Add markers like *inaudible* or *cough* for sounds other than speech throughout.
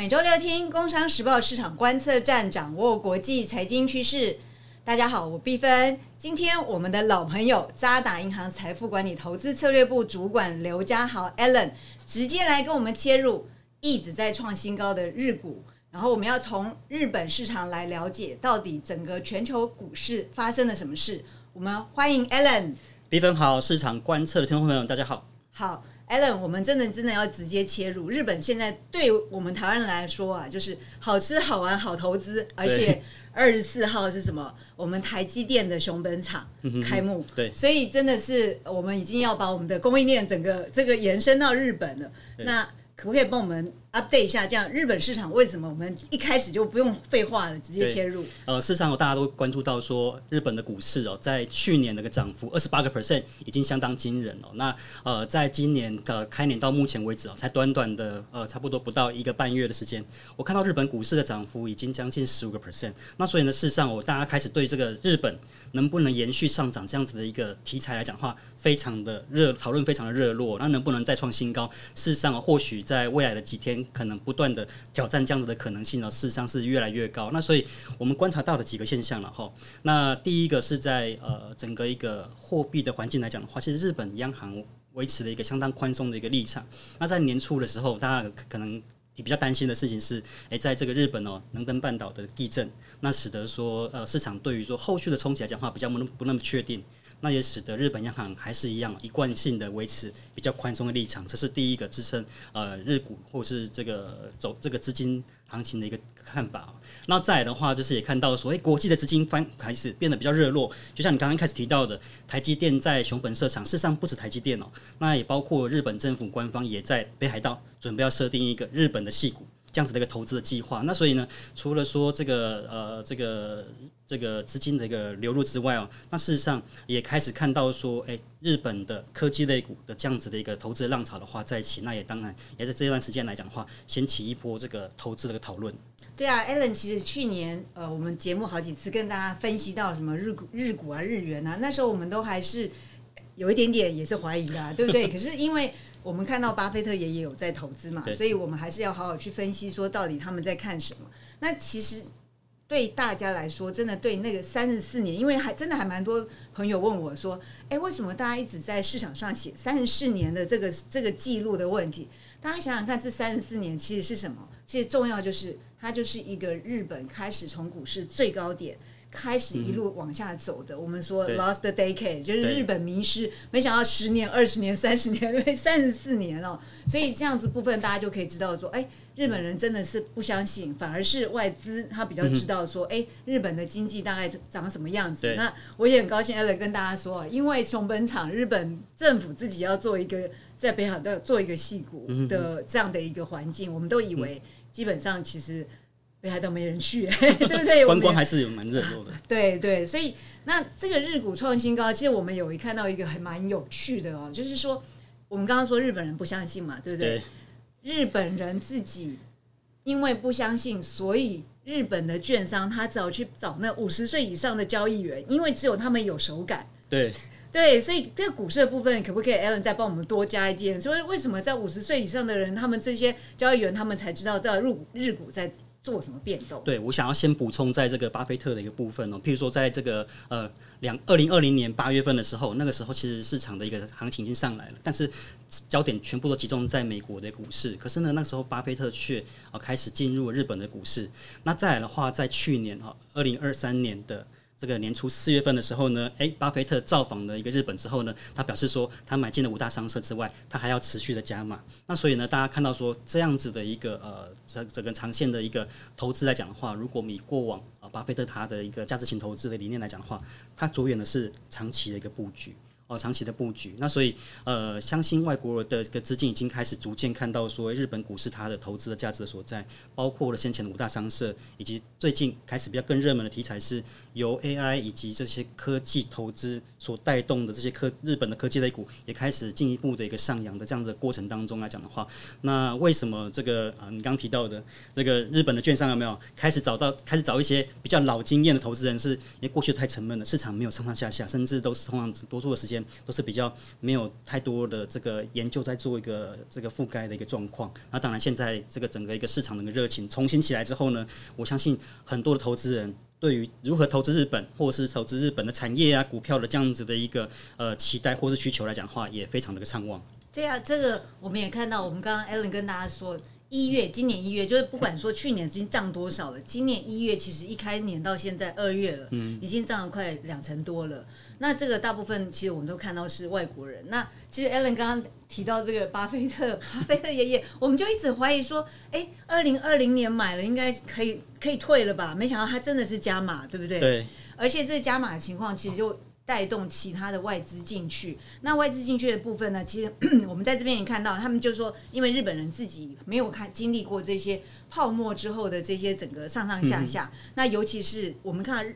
每周六听《工商时报》市场观测站，掌握国际财经趋势。大家好，我毕芬。今天我们的老朋友渣打银行财富管理投资策略部主管刘家豪 Allen 直接来跟我们切入一直在创新高的日股，然后我们要从日本市场来了解到底整个全球股市发生了什么事。我们欢迎 Allen。毕芬好，市场观测的听众朋友大家好。好。Allen，我们真的真的要直接切入。日本现在对我们台湾人来说啊，就是好吃好玩好投资，而且二十四号是什么？我们台积电的熊本厂开幕，对，所以真的是我们已经要把我们的供应链整个这个延伸到日本了。那可不可以帮我们？update 一下，这样日本市场为什么我们一开始就不用废话了，直接切入？呃，事实上，大家都关注到说，日本的股市哦，在去年那个涨幅二十八个 percent 已经相当惊人哦。那呃，在今年的开年到目前为止哦，才短短的呃差不多不到一个半月的时间，我看到日本股市的涨幅已经将近十五个 percent。那所以呢，事实上，我大家开始对这个日本能不能延续上涨这样子的一个题材来讲的话，非常的热讨论，非常的热络。那能不能再创新高？事实上，或许在未来的几天。可能不断的挑战这样子的可能性呢，事实上是越来越高。那所以我们观察到的几个现象了哈。那第一个是在呃整个一个货币的环境来讲的话，其实日本央行维持了一个相当宽松的一个立场。那在年初的时候，大家可能比较担心的事情是，诶，在这个日本哦能登半岛的地震，那使得说呃市场对于说后续的冲击来讲话比较不不那么确定。那也使得日本央行还是一样一贯性的维持比较宽松的立场，这是第一个支撑呃日股或是这个走这个资金行情的一个看法。那再来的话，就是也看到所谓国际的资金翻开始变得比较热络，就像你刚刚开始提到的，台积电在熊本设厂，事实上不止台积电哦，那也包括日本政府官方也在北海道准备要设定一个日本的系股。这样子的一个投资的计划，那所以呢，除了说这个呃这个这个资金的一个流入之外哦，那事实上也开始看到说，哎，日本的科技类股的这样子的一个投资浪潮的话在一起，那也当然也在这段时间来讲的话，掀起一波这个投资的讨论。对啊，Allen，其实去年呃我们节目好几次跟大家分析到什么日股日股啊日元啊，那时候我们都还是有一点点也是怀疑的，对不对？*laughs* 可是因为我们看到巴菲特爷爷有在投资嘛，所以我们还是要好好去分析，说到底他们在看什么。那其实对大家来说，真的对那个三十四年，因为还真的还蛮多朋友问我说，哎，为什么大家一直在市场上写三十四年的这个这个记录的问题？大家想想看，这三十四年其实是什么？其实重要就是它就是一个日本开始从股市最高点。开始一路往下走的，我们说 lost decade 就是日本迷失，没想到十年、二十年、三十年，*laughs* 三十四年了，所以这样子部分大家就可以知道说，哎，日本人真的是不相信，反而是外资他比较知道说，哎，日本的经济大概长什么样子。那我也很高兴 a l 跟大家说，因为熊本厂日本政府自己要做一个在北海道做一个戏骨的这样的一个环境，我们都以为基本上其实。北海道没人去，*laughs* 对不对？*laughs* 观光还是有蛮热络的。对对，所以那这个日股创新高，其实我们有一看到一个还蛮有趣的哦，就是说我们刚刚说日本人不相信嘛，对不对？日本人自己因为不相信，所以日本的券商他只好去找那五十岁以上的交易员，因为只有他们有手感。对对，所以这个股市的部分，可不可以 Alan 再帮我们多加一件？所以为什么在五十岁以上的人，他们这些交易员，他们才知道在入日股在？做什么变动？对我想要先补充，在这个巴菲特的一个部分哦，譬如说，在这个呃两二零二零年八月份的时候，那个时候其实市场的一个行情已经上来了，但是焦点全部都集中在美国的股市。可是呢，那时候巴菲特却啊开始进入日本的股市。那再来的话，在去年哈二零二三年的。这个年初四月份的时候呢，诶，巴菲特造访了一个日本之后呢，他表示说，他买进了五大商社之外，他还要持续的加码。那所以呢，大家看到说这样子的一个呃，这整个长线的一个投资来讲的话，如果以过往啊巴菲特他的一个价值型投资的理念来讲的话，他着眼的是长期的一个布局。哦，长期的布局，那所以呃，相信外国的个资金已经开始逐渐看到说，日本股市它的投资的价值所在，包括了先前的五大商社，以及最近开始比较更热门的题材是由 AI 以及这些科技投资所带动的这些科日本的科技类股，也开始进一步的一个上扬的这样的过程当中来讲的话，那为什么这个啊，你刚提到的这个日本的券商有没有开始找到开始找一些比较老经验的投资人，是因为过去太沉闷了，市场没有上上下下，甚至都是通常多数的时间。都是比较没有太多的这个研究在做一个这个覆盖的一个状况。那当然，现在这个整个一个市场的一个热情重新起来之后呢，我相信很多的投资人对于如何投资日本，或是投资日本的产业啊、股票的这样子的一个呃期待或是需求来讲的话，也非常的个畅旺。对啊，这个我们也看到，我们刚刚 Allen 跟大家说。一月，今年一月，就是不管说去年已经涨多少了，今年一月其实一开年到现在二月了，嗯已经涨了快两成多了。那这个大部分其实我们都看到是外国人。那其实 Allen 刚刚提到这个巴菲特，巴菲特爷爷，我们就一直怀疑说，哎，二零二零年买了应该可以可以退了吧？没想到他真的是加码，对不对？对。而且这个加码的情况其实就。带动其他的外资进去，那外资进去的部分呢？其实 *clears throat* 我们在这边也看到，他们就说，因为日本人自己没有看经历过这些泡沫之后的这些整个上上下下，那尤其是我们看到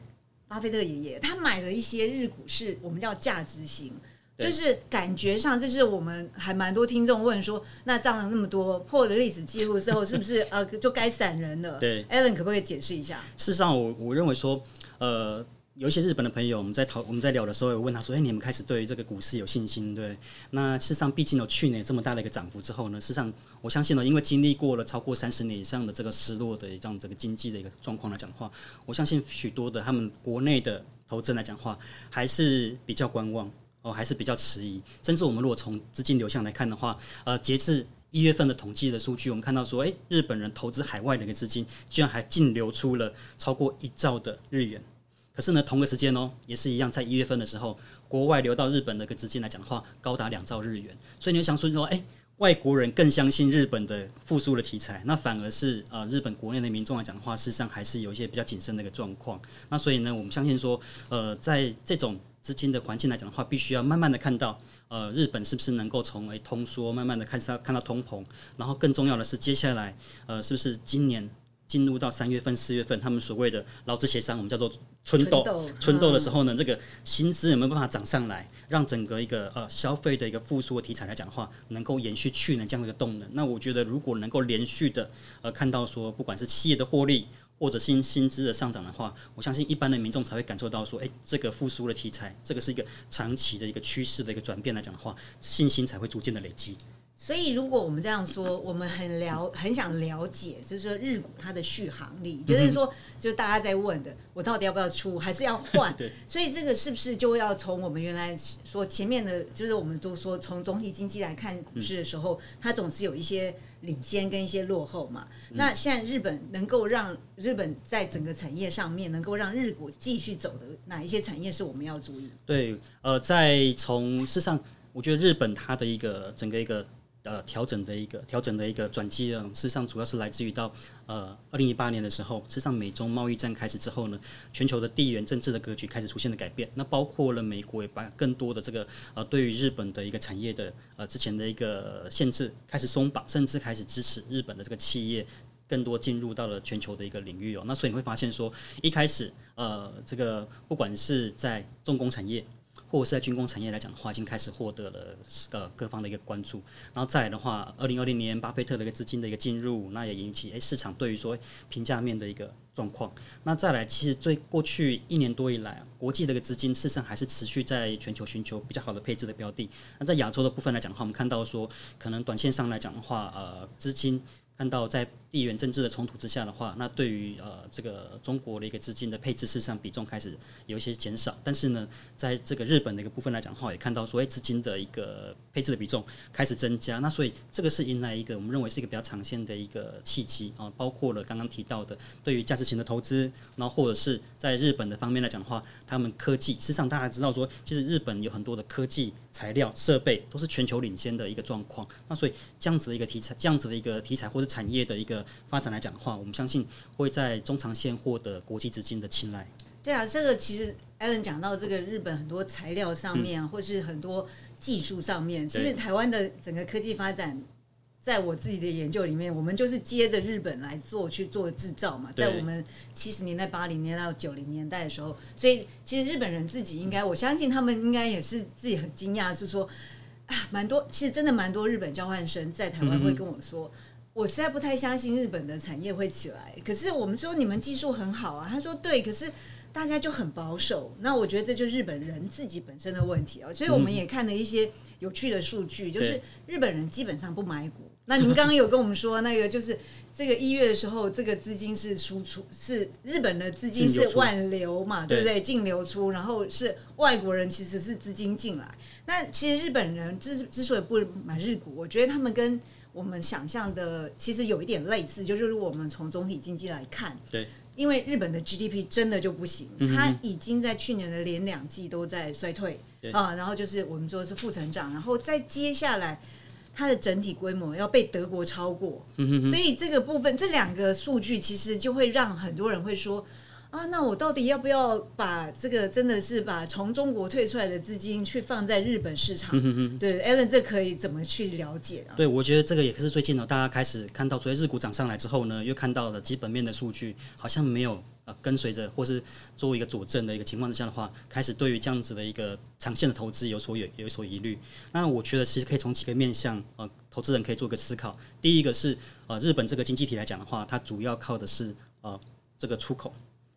巴菲特爷爷，他买了一些日股，是我们叫价值型，就是感觉上，这是我们还蛮多听众问说，那涨了那么多，破了历史记录之后，是不是呃就该散人了？*laughs* 对，Allen 可不可以解释一下？事实上，我我认为说，呃。有一些日本的朋友，我们在讨我们在聊的时候，有问他说：“哎，你们开始对于这个股市有信心？”对，那事实上，毕竟有去年这么大的一个涨幅之后呢，事实上，我相信呢，因为经历过了超过三十年以上的这个失落的这样这个经济的一个状况来讲的话，我相信许多的他们国内的投资人来讲话，还是比较观望哦，还是比较迟疑。甚至我们如果从资金流向来看的话，呃，截至一月份的统计的数据，我们看到说，哎，日本人投资海外的一个资金，居然还净流出了超过一兆的日元。可是呢，同个时间哦，也是一样，在一月份的时候，国外流到日本的个资金来讲的话，高达两兆日元。所以你就想说说，哎，外国人更相信日本的复苏的题材，那反而是呃，日本国内的民众来讲的话，事实上还是有一些比较谨慎的一个状况。那所以呢，我们相信说，呃，在这种资金的环境来讲的话，必须要慢慢的看到，呃，日本是不是能够从为通缩，慢慢的看上看到通膨，然后更重要的是，接下来呃，是不是今年？进入到三月份、四月份，他们所谓的劳资协商，我们叫做春豆。春豆的时候呢，这个薪资有没有办法涨上来，让整个一个呃消费的一个复苏的题材来讲的话，能够延续去年这样的一个动能？那我觉得，如果能够连续的呃看到说，不管是企业的获利或者薪薪资的上涨的话，我相信一般的民众才会感受到说，哎，这个复苏的题材，这个是一个长期的一个趋势的一个转变来讲的话，信心才会逐渐的累积。所以，如果我们这样说，我们很了很想了解，就是说日股它的续航力，就是说，就是大家在问的，我到底要不要出，还是要换？*laughs* 对。所以这个是不是就要从我们原来说前面的，就是我们都说从总体经济来看股市的时候，它总是有一些领先跟一些落后嘛？那现在日本能够让日本在整个产业上面能够让日股继续走的哪一些产业是我们要注意？对，呃，在从事实上，我觉得日本它的一个整个一个。呃，调整的一个调整的一个转机啊，事实上主要是来自于到呃二零一八年的时候，事实上美中贸易战开始之后呢，全球的地缘政治的格局开始出现了改变。那包括了美国也把更多的这个呃对于日本的一个产业的呃之前的一个限制开始松绑，甚至开始支持日本的这个企业更多进入到了全球的一个领域哦。那所以你会发现说，一开始呃这个不管是在重工产业。或者是在军工产业来讲的话，已经开始获得了呃各方的一个关注。然后再来的话，二零二零年巴菲特的一个资金的一个进入，那也引起诶市场对于说评价面的一个状况。那再来，其实最过去一年多以来，国际的一个资金事实上还是持续在全球寻求比较好的配置的标的。那在亚洲的部分来讲的话，我们看到说，可能短线上来讲的话，呃，资金。看到在地缘政治的冲突之下的话，那对于呃这个中国的一个资金的配置，事实上比重开始有一些减少。但是呢，在这个日本的一个部分来讲的话，也看到所谓，资金的一个配置的比重开始增加。那所以这个是迎来一个我们认为是一个比较长线的一个契机啊，包括了刚刚提到的对于价值型的投资，然后或者是在日本的方面来讲的话，他们科技，事实上大家知道说，其实日本有很多的科技材料设备都是全球领先的一个状况。那所以这样子的一个题材，这样子的一个题材或者产业的一个发展来讲的话，我们相信会在中长线获得国际资金的青睐。对啊，这个其实 Allen 讲到这个日本很多材料上面，或是很多技术上面，其实台湾的整个科技发展，在我自己的研究里面，我们就是接着日本来做去做制造嘛。在我们七十年代、八零年到九零年代的时候，所以其实日本人自己应该，我相信他们应该也是自己很惊讶，是说啊，蛮多，其实真的蛮多日本交换生在台湾会跟我说。我实在不太相信日本的产业会起来，可是我们说你们技术很好啊，他说对，可是大家就很保守。那我觉得这就是日本人自己本身的问题哦。所以我们也看了一些有趣的数据，就是日本人基本上不买股。那您刚刚有跟我们说，那个就是这个一月的时候，这个资金是输出，是日本的资金是外流嘛，对不对？净流出，然后是外国人其实是资金进来。那其实日本人之之所以不买日股，我觉得他们跟我们想象的其实有一点类似，就是我们从总体经济来看，对，因为日本的 GDP 真的就不行，它已经在去年的连两季都在衰退啊，然后就是我们说是负成长，然后再接下来。它的整体规模要被德国超过，所以这个部分这两个数据其实就会让很多人会说啊，那我到底要不要把这个真的是把从中国退出来的资金去放在日本市场？对，Allen，这可以怎么去了解啊？对，我觉得这个也是最近呢，大家开始看到，所以日股涨上来之后呢，又看到了基本面的数据好像没有。呃，跟随着或是作为一个佐证的一个情况之下的话，开始对于这样子的一个长线的投资有所有有所疑虑。那我觉得其实可以从几个面向，呃，投资人可以做个思考。第一个是，呃，日本这个经济体来讲的话，它主要靠的是呃这个出口。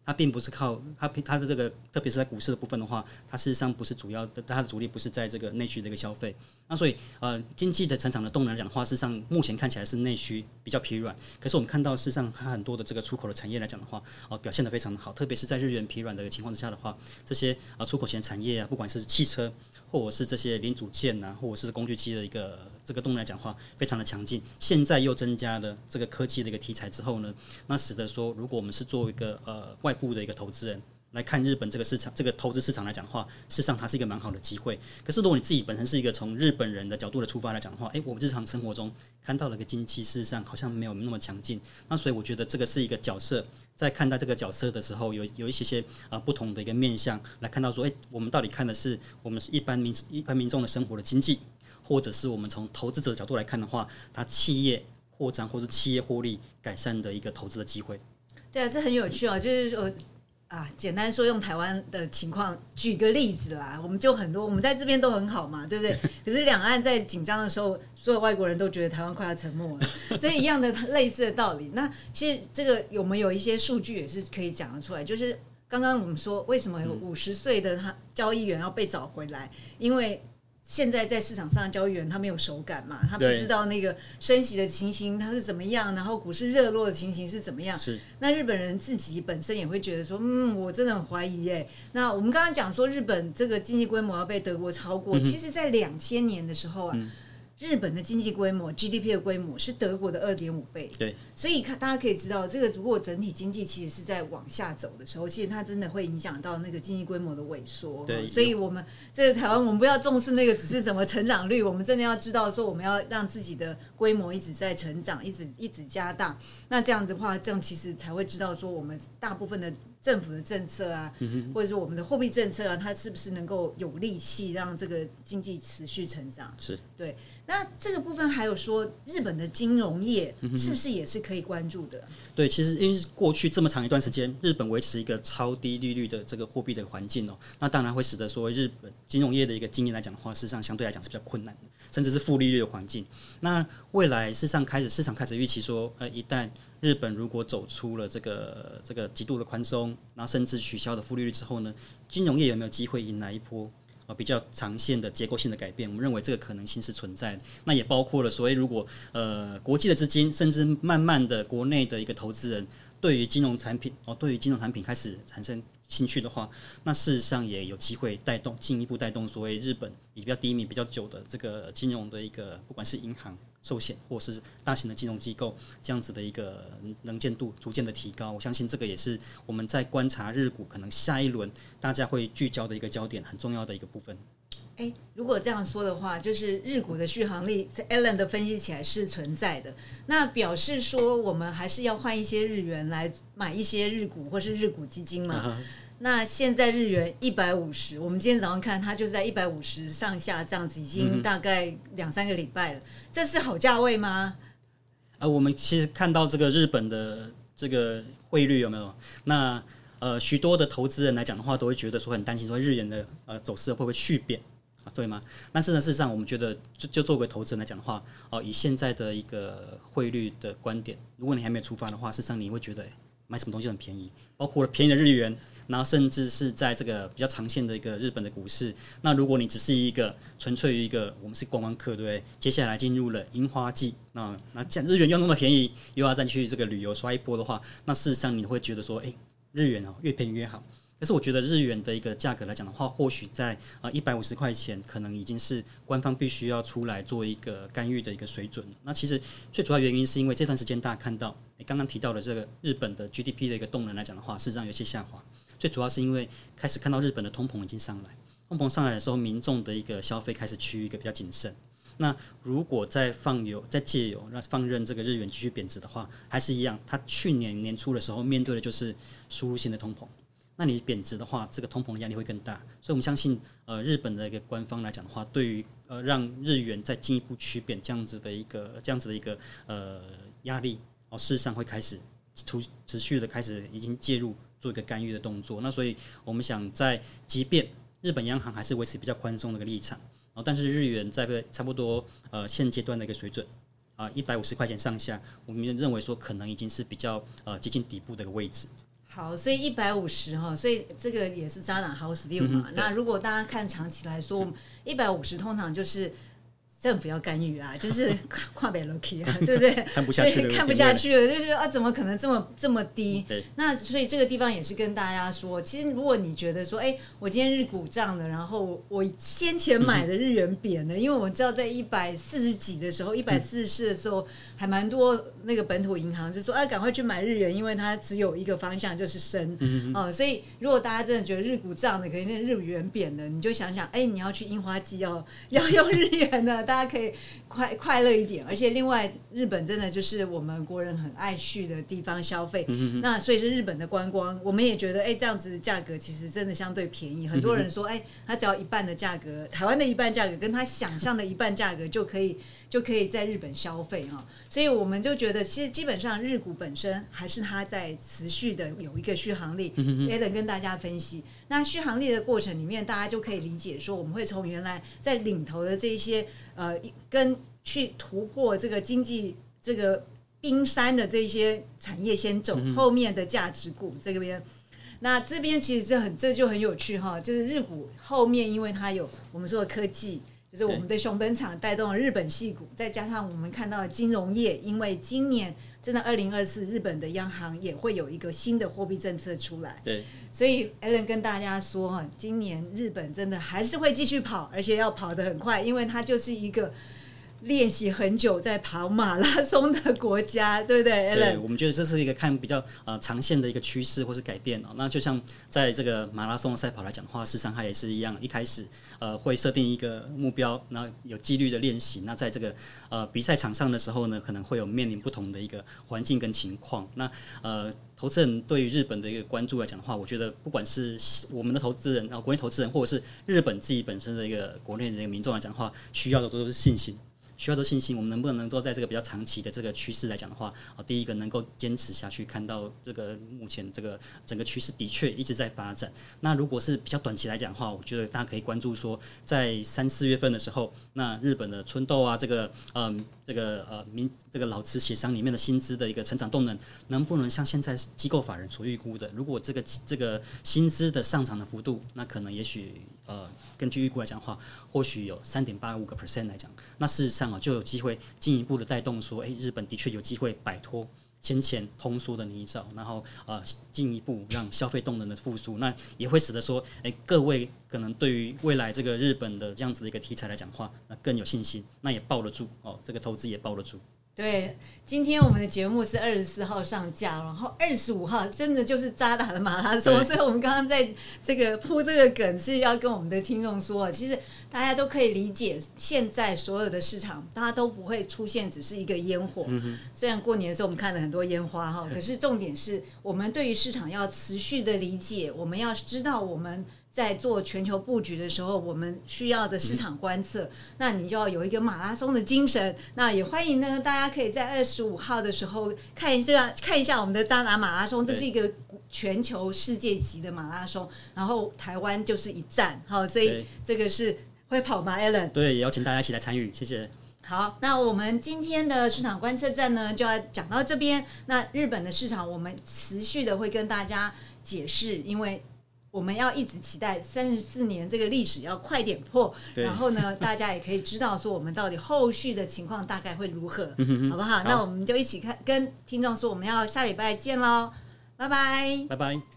它并不是靠它它的这个，特别是在股市的部分的话，它事实上不是主要的，它的主力不是在这个内需的一个消费。那所以呃，经济的成长的动能来讲的话，事实上目前看起来是内需比较疲软。可是我们看到事实上它很多的这个出口的产业来讲的话，哦表现的非常的好，特别是在日元疲软的情况之下的话，这些啊出口型产业啊，不管是汽车。或者是这些零组件呐，或者是工具机的一个这个动能来讲话，非常的强劲。现在又增加了这个科技的一个题材之后呢，那使得说，如果我们是作为一个呃外部的一个投资人。来看日本这个市场，这个投资市场来讲的话，事实上它是一个蛮好的机会。可是如果你自己本身是一个从日本人的角度的出发来讲的话，诶，我们日常生活中看到了个经济，事实上好像没有那么强劲。那所以我觉得这个是一个角色，在看待这个角色的时候，有有一些些啊不同的一个面向来看到说，诶，我们到底看的是我们是一般民一般民众的生活的经济，或者是我们从投资者角度来看的话，它企业扩张或者企业获利改善的一个投资的机会。对啊，这很有趣啊，就是说。啊，简单说，用台湾的情况举个例子啦，我们就很多，我们在这边都很好嘛，对不对？*laughs* 可是两岸在紧张的时候，所有外国人都觉得台湾快要沉默了，*laughs* 所以一样的类似的道理。那其实这个有没有一些数据也是可以讲得出来？就是刚刚我们说，为什么有五十岁的他交易员要被找回来？因为现在在市场上的交易员他没有手感嘛，他不知道那个升息的情形它是怎么样，然后股市热络的情形是怎么样。是那日本人自己本身也会觉得说，嗯，我真的很怀疑耶。那我们刚刚讲说日本这个经济规模要被德国超过，其实在两千年的时候啊。日本的经济规模 GDP 的规模是德国的二点五倍，对，所以看大家可以知道，这个如果整体经济其实是在往下走的时候，其实它真的会影响到那个经济规模的萎缩。对，所以我们这个台湾，我们不要重视那个只是什么成长率，我们真的要知道说，我们要让自己的规模一直在成长，一直一直加大。那这样子的话，这样其实才会知道说，我们大部分的政府的政策啊，或者说我们的货币政策啊，它是不是能够有力气让这个经济持续成长？是对。那这个部分还有说，日本的金融业是不是也是可以关注的？对，其实因为过去这么长一段时间，日本维持一个超低利率的这个货币的环境哦，那当然会使得说日本金融业的一个经营来讲的话，事实上相对来讲是比较困难的，甚至是负利率的环境。那未来事实上开始市场开始预期说，呃，一旦日本如果走出了这个这个极度的宽松，然后甚至取消的负利率之后呢，金融业有没有机会迎来一波？啊，比较长线的结构性的改变，我们认为这个可能性是存在的。那也包括了，所以如果呃国际的资金，甚至慢慢的国内的一个投资人，对于金融产品哦，对于金融产品开始产生兴趣的话，那事实上也有机会带动进一步带动所谓日本比较低迷比较久的这个金融的一个，不管是银行。寿险或是大型的金融机构这样子的一个能见度逐渐的提高，我相信这个也是我们在观察日股可能下一轮大家会聚焦的一个焦点，很重要的一个部分。诶，如果这样说的话，就是日股的续航力，在 Allen 的分析起来是存在的，那表示说我们还是要换一些日元来买一些日股或是日股基金嘛。那现在日元一百五十，我们今天早上看它就在一百五十上下这样子，已经大概两三个礼拜了。这是好价位吗？呃，我们其实看到这个日本的这个汇率有没有？那呃，许多的投资人来讲的话，都会觉得说很担心，说日元的呃走势会不会续贬啊？对吗？但是呢，事实上我们觉得，就就作为投资人来讲的话，哦，以现在的一个汇率的观点，如果你还没有出发的话，事实上你会觉得买什么东西很便宜，包括了便宜的日元。然后甚至是在这个比较长线的一个日本的股市。那如果你只是一个纯粹于一个我们是观光客，对不对？接下来进入了樱花季，那那这样日元又那么便宜，又要再去这个旅游刷一波的话，那事实上你会觉得说，哎，日元哦越便宜越好。但是我觉得日元的一个价格来讲的话，或许在啊一百五十块钱，可能已经是官方必须要出来做一个干预的一个水准。那其实最主要原因是因为这段时间大家看到，你刚刚提到的这个日本的 GDP 的一个动能来讲的话，事实上有些下滑。最主要是因为开始看到日本的通膨已经上来，通膨上来的时候，民众的一个消费开始趋于一个比较谨慎。那如果再放油、再借油，那放任这个日元继续贬值的话，还是一样，它去年年初的时候面对的就是输入性的通膨。那你贬值的话，这个通膨的压力会更大，所以我们相信，呃，日本的一个官方来讲的话，对于呃让日元再进一步趋贬这样子的一个这样子的一个呃压力，哦，事实上会开始出持续的开始已经介入做一个干预的动作。那所以我们想在，即便日本央行还是维持比较宽松的一个立场，然后，但是日元在差不多呃现阶段的一个水准啊一百五十块钱上下，我们认为说可能已经是比较呃接近底部的一个位置。好，所以一百五十哈，所以这个也是渣男 house view 嘛。那如果大家看长期来说，一百五十通常就是。政府要干预啊，就是 *laughs* 跨北 lucky 啊，*laughs* 对不对？所以看不下去了，就觉得啊，怎么可能这么这么低？那所以这个地方也是跟大家说，其实如果你觉得说，哎，我今天日股涨了，然后我先前买的日元贬了，*laughs* 因为我们知道在一百四十几的时候，一百四十四的时候，还蛮多那个本土银行就说，啊，赶快去买日元，因为它只有一个方向就是升。哦，所以如果大家真的觉得日股涨的，可能日元贬了，你就想想，哎，你要去樱花季要要用日元的。大家可以快快乐一点，而且另外，日本真的就是我们国人很爱去的地方消费。那所以是日本的观光，我们也觉得，哎，这样子价格其实真的相对便宜。很多人说，哎，他只要一半的价格，台湾的一半价格，跟他想象的一半价格就可以。就可以在日本消费哈，所以我们就觉得，其实基本上日股本身还是它在持续的有一个续航力，也得跟大家分析。那续航力的过程里面，大家就可以理解说，我们会从原来在领头的这些呃，跟去突破这个经济这个冰山的这些产业先走，后面的价值股这边。那这边其实这很这就很有趣哈，就是日股后面，因为它有我们说的科技。就是我们对熊本厂带动了日本戏股，再加上我们看到金融业，因为今年真的二零二四，日本的央行也会有一个新的货币政策出来。对，所以 Allen 跟大家说哈，今年日本真的还是会继续跑，而且要跑得很快，因为它就是一个。练习很久在跑马拉松的国家，*laughs* 对不对？对，我们觉得这是一个看比较呃长线的一个趋势或是改变哦。那就像在这个马拉松赛跑来讲的话，事实上它也是一样，一开始呃会设定一个目标，然后有纪律的练习。那在这个呃比赛场上的时候呢，可能会有面临不同的一个环境跟情况。那呃，投资人对于日本的一个关注来讲的话，我觉得不管是我们的投资人啊，国内投资人，或者是日本自己本身的一个国内的一个民众来讲的话，需要的都是信心。需要的信心，我们能不能够在这个比较长期的这个趋势来讲的话，啊，第一个能够坚持下去，看到这个目前这个整个趋势的确一直在发展。那如果是比较短期来讲的话，我觉得大家可以关注说，在三四月份的时候，那日本的春豆啊，这个嗯，这个呃民这个劳资协商里面的薪资的一个成长动能，能不能像现在机构法人所预估的，如果这个这个薪资的上涨的幅度，那可能也许呃根据预估来讲的话，或许有三点八五个 percent 来讲，那事实上。啊，就有机会进一步的带动说，哎，日本的确有机会摆脱先前通缩的泥沼，然后呃，进一步让消费动能的复苏，那也会使得说，哎，各位可能对于未来这个日本的这样子的一个题材来讲话，那更有信心，那也抱得住哦，这个投资也抱得住。对，今天我们的节目是二十四号上架，然后二十五号真的就是扎打的马拉松，所以我们刚刚在这个铺这个梗是要跟我们的听众说，其实大家都可以理解，现在所有的市场大家都不会出现只是一个烟火。虽然过年的时候我们看了很多烟花哈，可是重点是我们对于市场要持续的理解，我们要知道我们。在做全球布局的时候，我们需要的市场观测，那你就要有一个马拉松的精神。那也欢迎呢，大家可以在二十五号的时候看一下看一下我们的渣拿马拉松，这是一个全球世界级的马拉松，然后台湾就是一站，好，所以这个是会跑吗，Allen？对，也邀请大家一起来参与，谢谢。好，那我们今天的市场观测站呢，就要讲到这边。那日本的市场，我们持续的会跟大家解释，因为。我们要一直期待三十四年这个历史要快点破，然后呢，*laughs* 大家也可以知道说我们到底后续的情况大概会如何，嗯好不好？那我们就一起看，跟听众说我们要下礼拜见喽，拜拜。拜拜。